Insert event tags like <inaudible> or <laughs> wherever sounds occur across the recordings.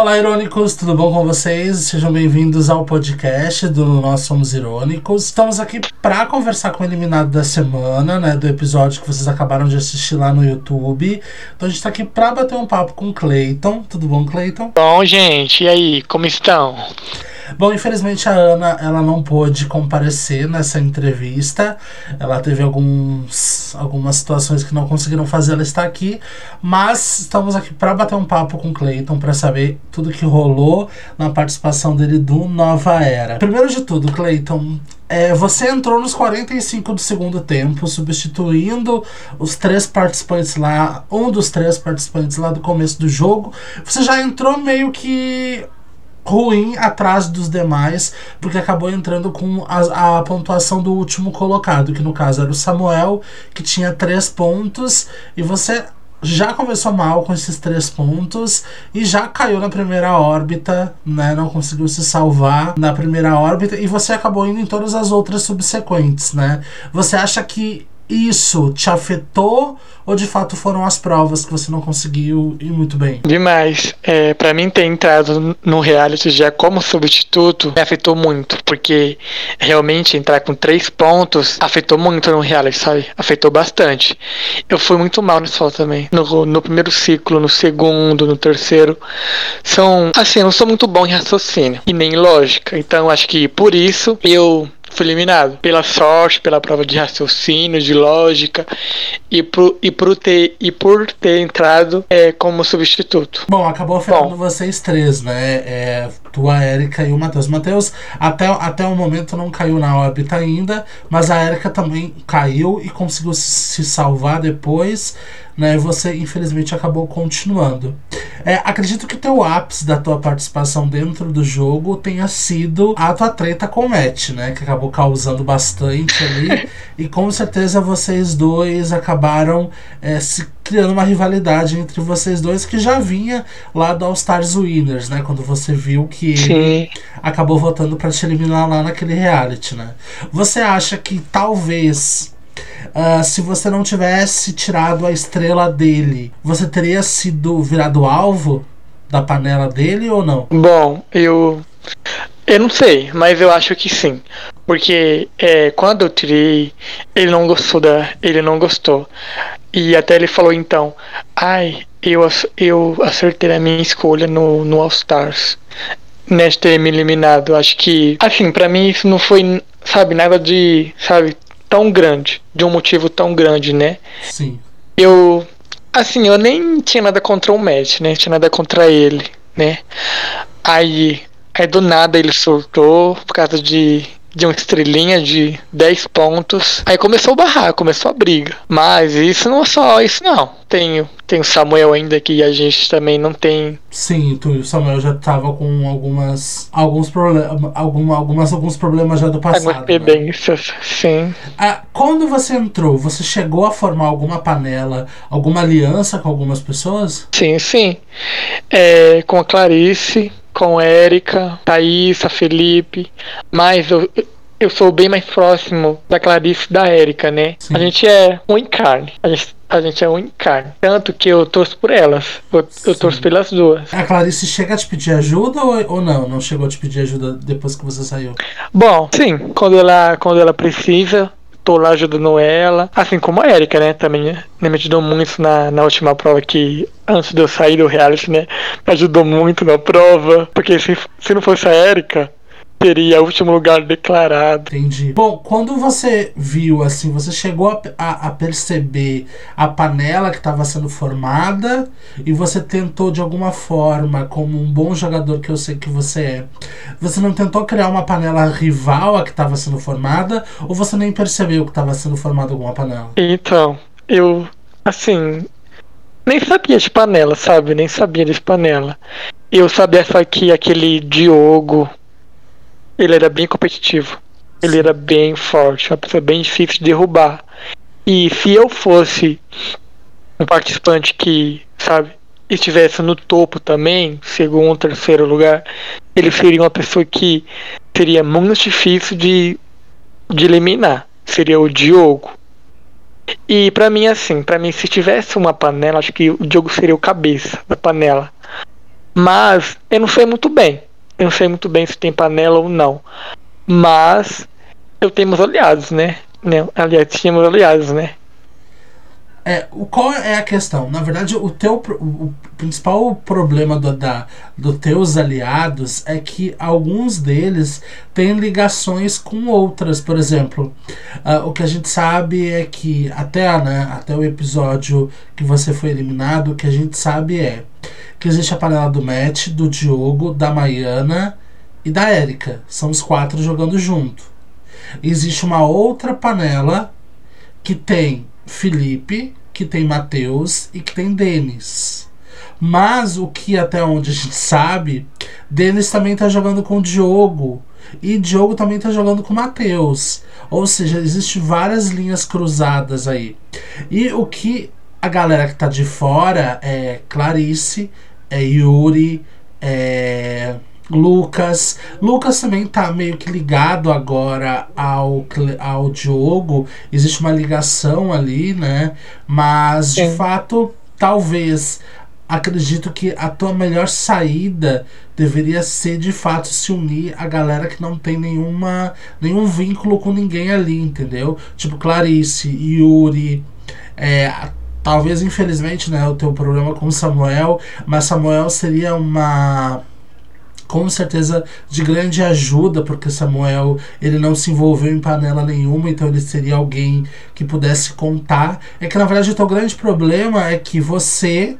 Olá, irônicos, tudo bom com vocês? Sejam bem-vindos ao podcast do Nós Somos Irônicos. Estamos aqui para conversar com o eliminado da semana, né? Do episódio que vocês acabaram de assistir lá no YouTube. Então a gente está aqui para bater um papo com o Clayton. Tudo bom, Clayton? Bom, gente, e aí, como estão? Bom, infelizmente a Ana ela não pôde comparecer nessa entrevista. Ela teve alguns, algumas situações que não conseguiram fazer ela estar aqui, mas estamos aqui para bater um papo com o Clayton para saber tudo que rolou na participação dele do Nova Era. Primeiro de tudo, Clayton, é, você entrou nos 45 do segundo tempo, substituindo os três participantes lá, um dos três participantes lá do começo do jogo. Você já entrou meio que ruim atrás dos demais, porque acabou entrando com a, a, pontuação do último colocado, que no caso era o Samuel, que tinha três pontos, e você já começou mal com esses três pontos e já caiu na primeira órbita, né? Não conseguiu se salvar na primeira órbita e você acabou indo em todas as outras subsequentes, né? Você acha que isso te afetou ou de fato foram as provas que você não conseguiu ir muito bem? Demais. É, para mim ter entrado no reality já como substituto me afetou muito, porque realmente entrar com três pontos afetou muito no reality, sabe? Afetou bastante. Eu fui muito mal nesse fall também. No, no primeiro ciclo, no segundo, no terceiro. São. Assim, eu não sou muito bom em raciocínio e nem em lógica. Então acho que por isso eu fui eliminado. Pela sorte, pela prova de raciocínio, de lógica e por, e por, ter, e por ter entrado é, como substituto. Bom, acabou afetando vocês três, né? É, tu, a Erika e o Matheus. Matheus, até, até o momento não caiu na órbita ainda, mas a Erika também caiu e conseguiu se salvar depois né? Você infelizmente acabou continuando. É, acredito que o teu ápice da tua participação dentro do jogo tenha sido a tua treta com o Matt, né? Que acabou causando bastante ali. <laughs> e com certeza vocês dois acabaram é, se criando uma rivalidade entre vocês dois que já vinha lá do All Stars Winners, né? Quando você viu que Sim. ele acabou votando para te eliminar lá naquele reality, né? Você acha que talvez Uh, se você não tivesse tirado a estrela dele, você teria sido virado alvo da panela dele ou não? Bom, eu. Eu não sei, mas eu acho que sim. Porque é, quando eu tirei, ele não gostou da. Ele não gostou. E até ele falou então, ai, eu, eu acertei a minha escolha no, no All Stars. Neste ter me eliminado. Acho que. Assim, para mim isso não foi, sabe, nada de. Sabe, tão grande, de um motivo tão grande, né? Sim. Eu, assim, eu nem tinha nada contra o Matt, né? Tinha nada contra ele, né? Aí, aí do nada ele soltou por causa de de uma estrelinha de 10 pontos. Aí começou a barrar, começou a briga. Mas isso não é só isso, não. Tem, tem o Samuel ainda que a gente também não tem. Sim, tu, o Samuel já tava com algumas. alguns problemas. Alguma, algumas, alguns problemas já do passado. Algumas pendências, né? sim. Ah, quando você entrou, você chegou a formar alguma panela, alguma aliança com algumas pessoas? Sim, sim. É, com a Clarice com Érica, Thaís, Felipe, mas eu, eu sou bem mais próximo da Clarice da Érica, né? Sim. A gente é um encarne. A gente, a gente é um encarne. Tanto que eu torço por elas. Eu, eu torço pelas duas. A Clarice chega a te pedir ajuda ou, ou não? Não chegou a te pedir ajuda depois que você saiu? Bom, sim. Quando ela, quando ela precisa, tô lá ajudando ela. Assim como a Erika, né? Também né, me ajudou muito na, na última prova que, antes de eu sair do reality, né? Me ajudou muito na prova. Porque se, se não fosse a Erika, teria último lugar declarado. Entendi. Bom, quando você viu, assim, você chegou a, a, a perceber a panela que estava sendo formada e você tentou de alguma forma, como um bom jogador que eu sei que você é, você não tentou criar uma panela rival a que estava sendo formada ou você nem percebeu que estava sendo formada alguma panela? Então, eu, assim, nem sabia de panela, sabe? Nem sabia de panela. Eu sabia só que aquele Diogo ele era bem competitivo. Ele era bem forte, uma pessoa bem difícil de derrubar. E se eu fosse um participante que, sabe, estivesse no topo também, segundo, terceiro lugar, ele seria uma pessoa que seria muito difícil de, de eliminar. Seria o Diogo. E para mim, assim, para mim, se tivesse uma panela, acho que o Diogo seria o cabeça da panela. Mas eu não sei muito bem. Eu não sei muito bem se tem panela ou não. Mas eu tenho meus aliados, né? Aliás, tínhamos aliados, né? É, o, qual é a questão? Na verdade, o teu o principal problema do, da, dos teus aliados é que alguns deles têm ligações com outras. Por exemplo, uh, o que a gente sabe é que até, né, até o episódio que você foi eliminado, o que a gente sabe é que existe a panela do Matt, do Diogo, da Maiana e da Érica. São os quatro jogando junto. Existe uma outra panela que tem Felipe, que tem Mateus e que tem Denis. Mas o que até onde a gente sabe, Denis também tá jogando com o Diogo. E Diogo também tá jogando com Mateus. Ou seja, existe várias linhas cruzadas aí. E o que a galera que tá de fora é Clarice, é Yuri, é Lucas. Lucas também tá meio que ligado agora ao, ao Diogo. Existe uma ligação ali, né? Mas Sim. de fato, talvez acredito que a tua melhor saída deveria ser de fato se unir a galera que não tem nenhuma nenhum vínculo com ninguém ali, entendeu? Tipo Clarice, Yuri, é, talvez infelizmente, né, o teu problema com Samuel, mas Samuel seria uma com certeza de grande ajuda, porque Samuel ele não se envolveu em panela nenhuma, então ele seria alguém que pudesse contar. É que na verdade o teu grande problema é que você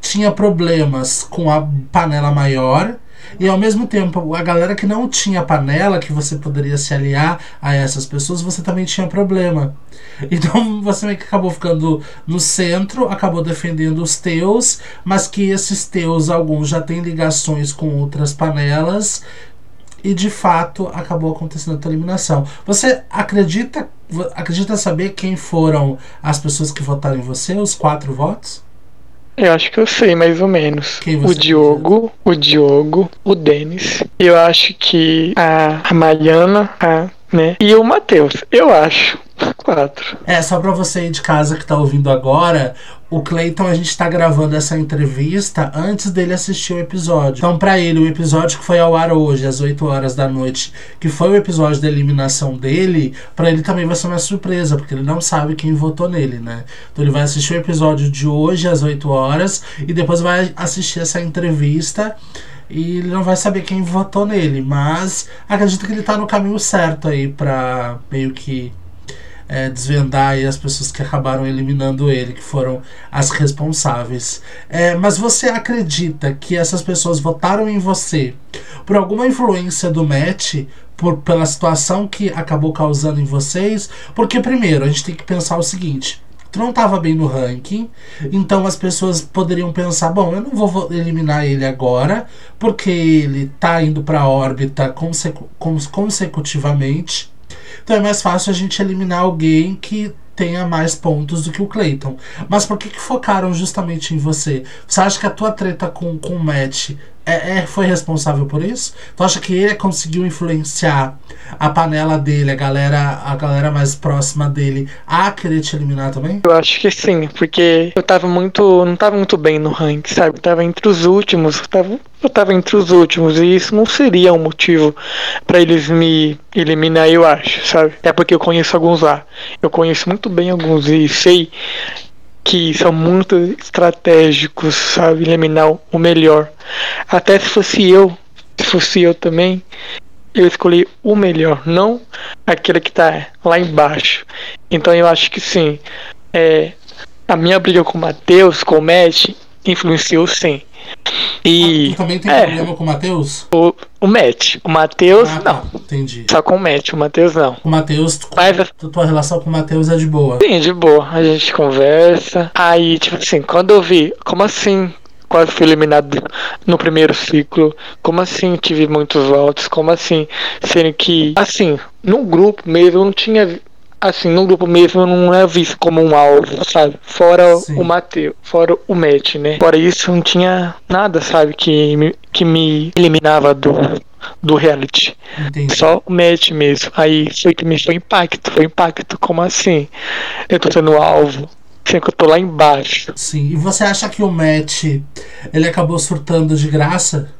tinha problemas com a panela maior e ao mesmo tempo, a galera que não tinha panela, que você poderia se aliar a essas pessoas, você também tinha problema. <laughs> Então você meio que acabou ficando no centro, acabou defendendo os teus, mas que esses teus, alguns já têm ligações com outras panelas. E de fato acabou acontecendo a tua eliminação. Você acredita, acredita saber quem foram as pessoas que votaram em você, os quatro votos? Eu acho que eu sei mais ou menos. o Diogo, o Diogo, o Denis. Eu acho que a, a Mariana, a, né? E o Matheus, eu acho. <laughs> Quatro. É, só pra você aí de casa que tá ouvindo agora, o Clayton, a gente tá gravando essa entrevista antes dele assistir o episódio. Então, para ele, o episódio que foi ao ar hoje, às 8 horas da noite, que foi o episódio da eliminação dele, para ele também vai ser uma surpresa, porque ele não sabe quem votou nele, né? Então, ele vai assistir o episódio de hoje, às 8 horas, e depois vai assistir essa entrevista e ele não vai saber quem votou nele, mas acredito que ele tá no caminho certo aí para meio que é, desvendar aí as pessoas que acabaram eliminando ele, que foram as responsáveis. É, mas você acredita que essas pessoas votaram em você por alguma influência do Matt, por, pela situação que acabou causando em vocês? Porque, primeiro, a gente tem que pensar o seguinte tu não estava bem no ranking, então as pessoas poderiam pensar, bom, eu não vou eliminar ele agora, porque ele está indo para órbita consecu consecutivamente. Então é mais fácil a gente eliminar alguém que tenha mais pontos do que o Clayton. Mas por que, que focaram justamente em você? Você acha que a tua treta com, com o Matt é, é, foi responsável por isso? Tu acha que ele conseguiu influenciar a panela dele, a galera, a galera mais próxima dele, a querer te eliminar também? Eu acho que sim, porque eu tava muito. não tava muito bem no ranking, sabe? Eu tava entre os últimos. Eu tava, eu tava entre os últimos. E isso não seria um motivo para eles me eliminar, eu acho, sabe? É porque eu conheço alguns lá. Eu conheço muito bem alguns e sei que são muito estratégicos, sabe? Eliminar o melhor. Até se fosse eu, se fosse eu também, eu escolhi o melhor, não aquele que tá lá embaixo. Então eu acho que sim. É, a minha briga com o Matheus, com o Matt, influenciou sim. E. Ah, tu também tem é, problema com o Matheus? O, o Matt. O Matheus, ah, tá. não. Entendi. Só com o Matt, o Matheus não. O Matheus, Mas, a tua relação com o Matheus é de boa? Sim, de boa. A gente conversa. Aí, tipo assim, quando eu vi, como assim? Quase fui eliminado no primeiro ciclo. Como assim tive muitos votos? Como assim? Sendo que, assim, no grupo mesmo eu não tinha assim, no grupo mesmo eu não é visto como um alvo, sabe? Fora Sim. o Mateu, fora o Matt, né? Fora isso, não tinha nada, sabe, que me, que me eliminava do, do reality. Entendi. Só o Matt mesmo. Aí foi que me foi impacto, foi impacto. Como assim? Eu tô sendo alvo, Sendo que eu tô lá embaixo. Sim, e você acha que o Matt ele acabou surtando de graça?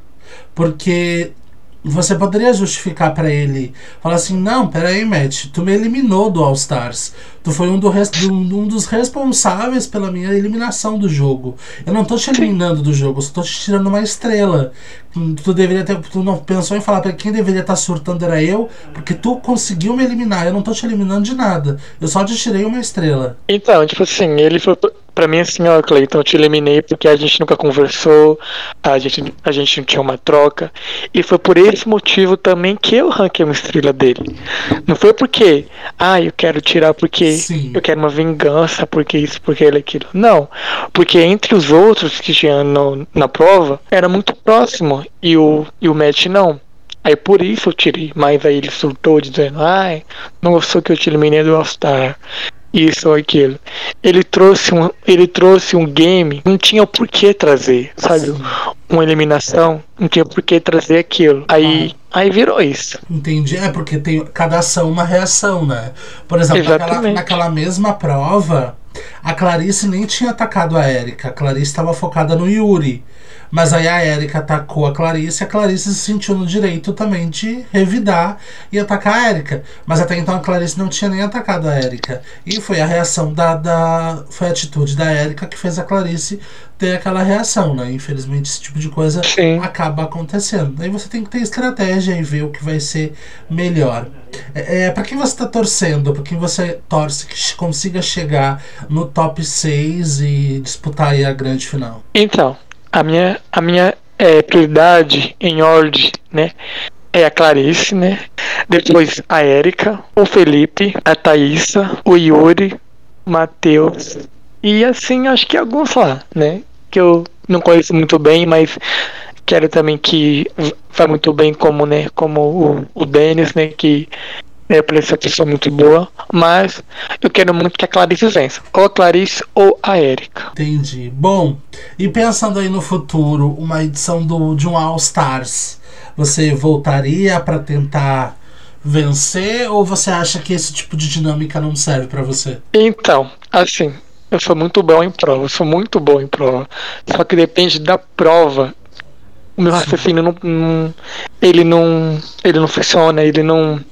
Porque você poderia justificar para ele, falar assim, não, peraí, Matt, tu me eliminou do All Stars. Tu foi um, do res, um, dos responsáveis pela minha eliminação do jogo. Eu não tô te eliminando do jogo, eu só tô te tirando uma estrela. Tu deveria ter. Tu não pensou em falar para quem deveria estar tá surtando era eu, porque tu conseguiu me eliminar. Eu não tô te eliminando de nada. Eu só te tirei uma estrela. Então, tipo assim, ele foi. Pra mim, assim, ó, Cleiton, eu te eliminei porque a gente nunca conversou, a gente, a gente não tinha uma troca. E foi por esse motivo também que eu ranquei uma estrela dele. Não foi porque, ah, eu quero tirar porque Sim. eu quero uma vingança, porque isso, porque ele aquilo. Não. Porque entre os outros que tinham no, na prova, era muito próximo. E o, e o Matt não. Aí por isso eu tirei. Mas aí ele soltou dizendo, ai, não gostou que eu te eliminei do All-Star isso ou aquilo. Ele trouxe um, ele trouxe um game, não tinha o porquê trazer, sabe? Sim. Uma eliminação, não tinha por que trazer aquilo. Aí, ah. aí virou isso. Entendi. É porque tem cada ação uma reação, né? Por exemplo, naquela, naquela mesma prova, a Clarice nem tinha atacado a Erika. A Clarice estava focada no Yuri. Mas aí a Erika atacou a Clarice e a Clarice se sentiu no direito também de revidar e atacar a Erika. Mas até então a Clarice não tinha nem atacado a Erika. E foi a reação da. da foi a atitude da Erika que fez a Clarice ter aquela reação, né? Infelizmente esse tipo de coisa Sim. acaba acontecendo. Aí você tem que ter estratégia e ver o que vai ser melhor. É, é para quem você está torcendo, para quem você torce que consiga chegar no top 6 e disputar aí a grande final. Então, a minha, a minha é, prioridade em ordem, né? É a Clarice, né? Depois a Érica, o Felipe, a Thaísa, o Yuri, Matheus. E assim, acho que alguns lá, né? Que eu não conheço muito bem, mas quero também que vá muito bem como, né? Como o, o Denis, né? Que é, parece uma pessoa muito boa, mas eu quero muito que a Clarice vença. Ou a Clarice ou a Erika. Entendi. Bom, e pensando aí no futuro, uma edição do, de um All Stars, você voltaria para tentar vencer ou você acha que esse tipo de dinâmica não serve para você? Então, assim, eu sou muito bom em prova, eu sou muito bom em prova. Só que depende da prova. O meu raciocínio não, não, ele não ele não funciona, ele não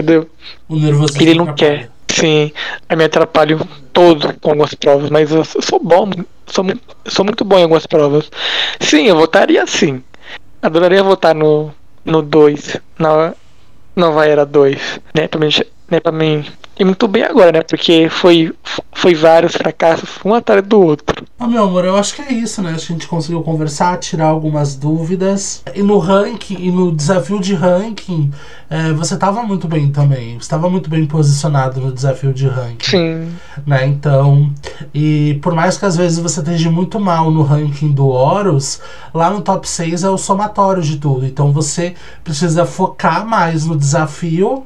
Entendeu? O nervoso Ele não quer. Sim, aí me atrapalho todo com algumas provas, mas eu sou bom, sou, sou muito bom em algumas provas. Sim, eu votaria sim. Adoraria votar no 2, na Nova Era 2, né? Pra mim, né, pra mim e muito bem agora, né? Porque foi, foi vários fracassos, um atrás do outro. Ah, meu amor, eu acho que é isso, né? Acho que a gente conseguiu conversar, tirar algumas dúvidas. E no ranking, e no desafio de ranking, é, você estava muito bem também. Você estava muito bem posicionado no desafio de ranking. Sim. Né? Então, e por mais que às vezes você esteja muito mal no ranking do Horus, lá no top 6 é o somatório de tudo. Então você precisa focar mais no desafio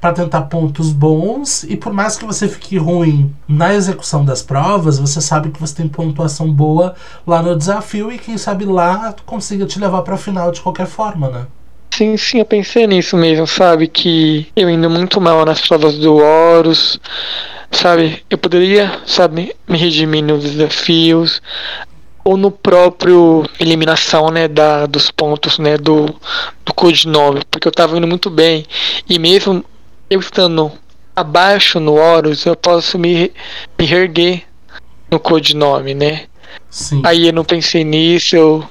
para tentar pontos bons e por mais que você fique ruim na execução das provas, você sabe que você tem pontuação boa lá no desafio e quem sabe lá consiga te levar para a final de qualquer forma, né? Sim, sim, eu pensei nisso mesmo, sabe? Que eu indo muito mal nas provas do Horus, sabe? Eu poderia, sabe, me redimir nos desafios ou no próprio eliminação, né, da, dos pontos, né, do, do codinome, porque eu tava indo muito bem e mesmo eu estando abaixo no Horus, eu posso me, me erguer no codinome, né? Sim. Aí eu não pensei nisso, eu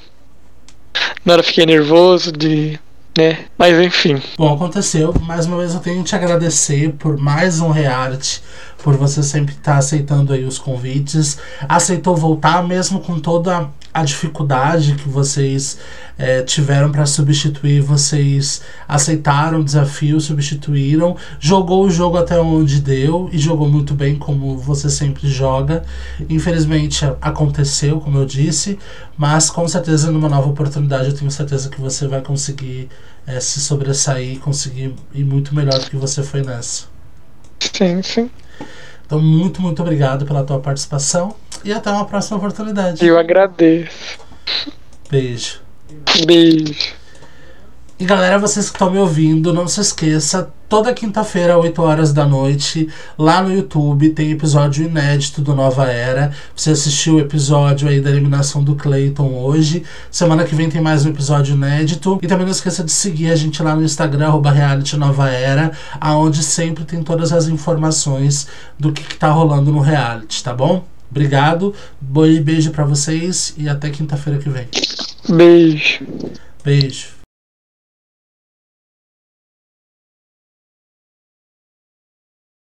na hora fiquei nervoso de né? Mas enfim. Bom, aconteceu. Mais uma vez eu tenho que te agradecer por mais um rearte, por você sempre estar tá aceitando aí os convites. Aceitou voltar mesmo com toda a dificuldade que vocês é, tiveram para substituir, vocês aceitaram o desafio, substituíram, jogou o jogo até onde deu e jogou muito bem, como você sempre joga. Infelizmente aconteceu, como eu disse, mas com certeza numa nova oportunidade eu tenho certeza que você vai conseguir é, se sobressair conseguir ir muito melhor do que você foi nessa. Sim, sim. Então, muito, muito obrigado pela tua participação e até uma próxima oportunidade. Eu agradeço. Beijo. Beijo. E galera, vocês que estão me ouvindo, não se esqueça, toda quinta-feira, 8 horas da noite, lá no YouTube, tem episódio inédito do Nova Era. Você assistiu o episódio aí da eliminação do Clayton hoje. Semana que vem tem mais um episódio inédito. E também não esqueça de seguir a gente lá no Instagram, arroba Reality Nova Era, aonde sempre tem todas as informações do que, que tá rolando no reality, tá bom? Obrigado, beijo para vocês e até quinta-feira que vem. Beijo. Beijo.